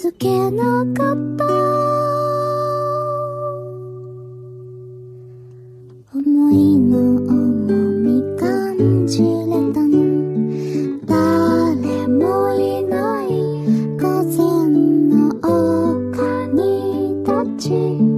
づけなかった。思いの重み感じれたの。誰もいない午前の丘に立ち。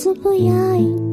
つぶやいて。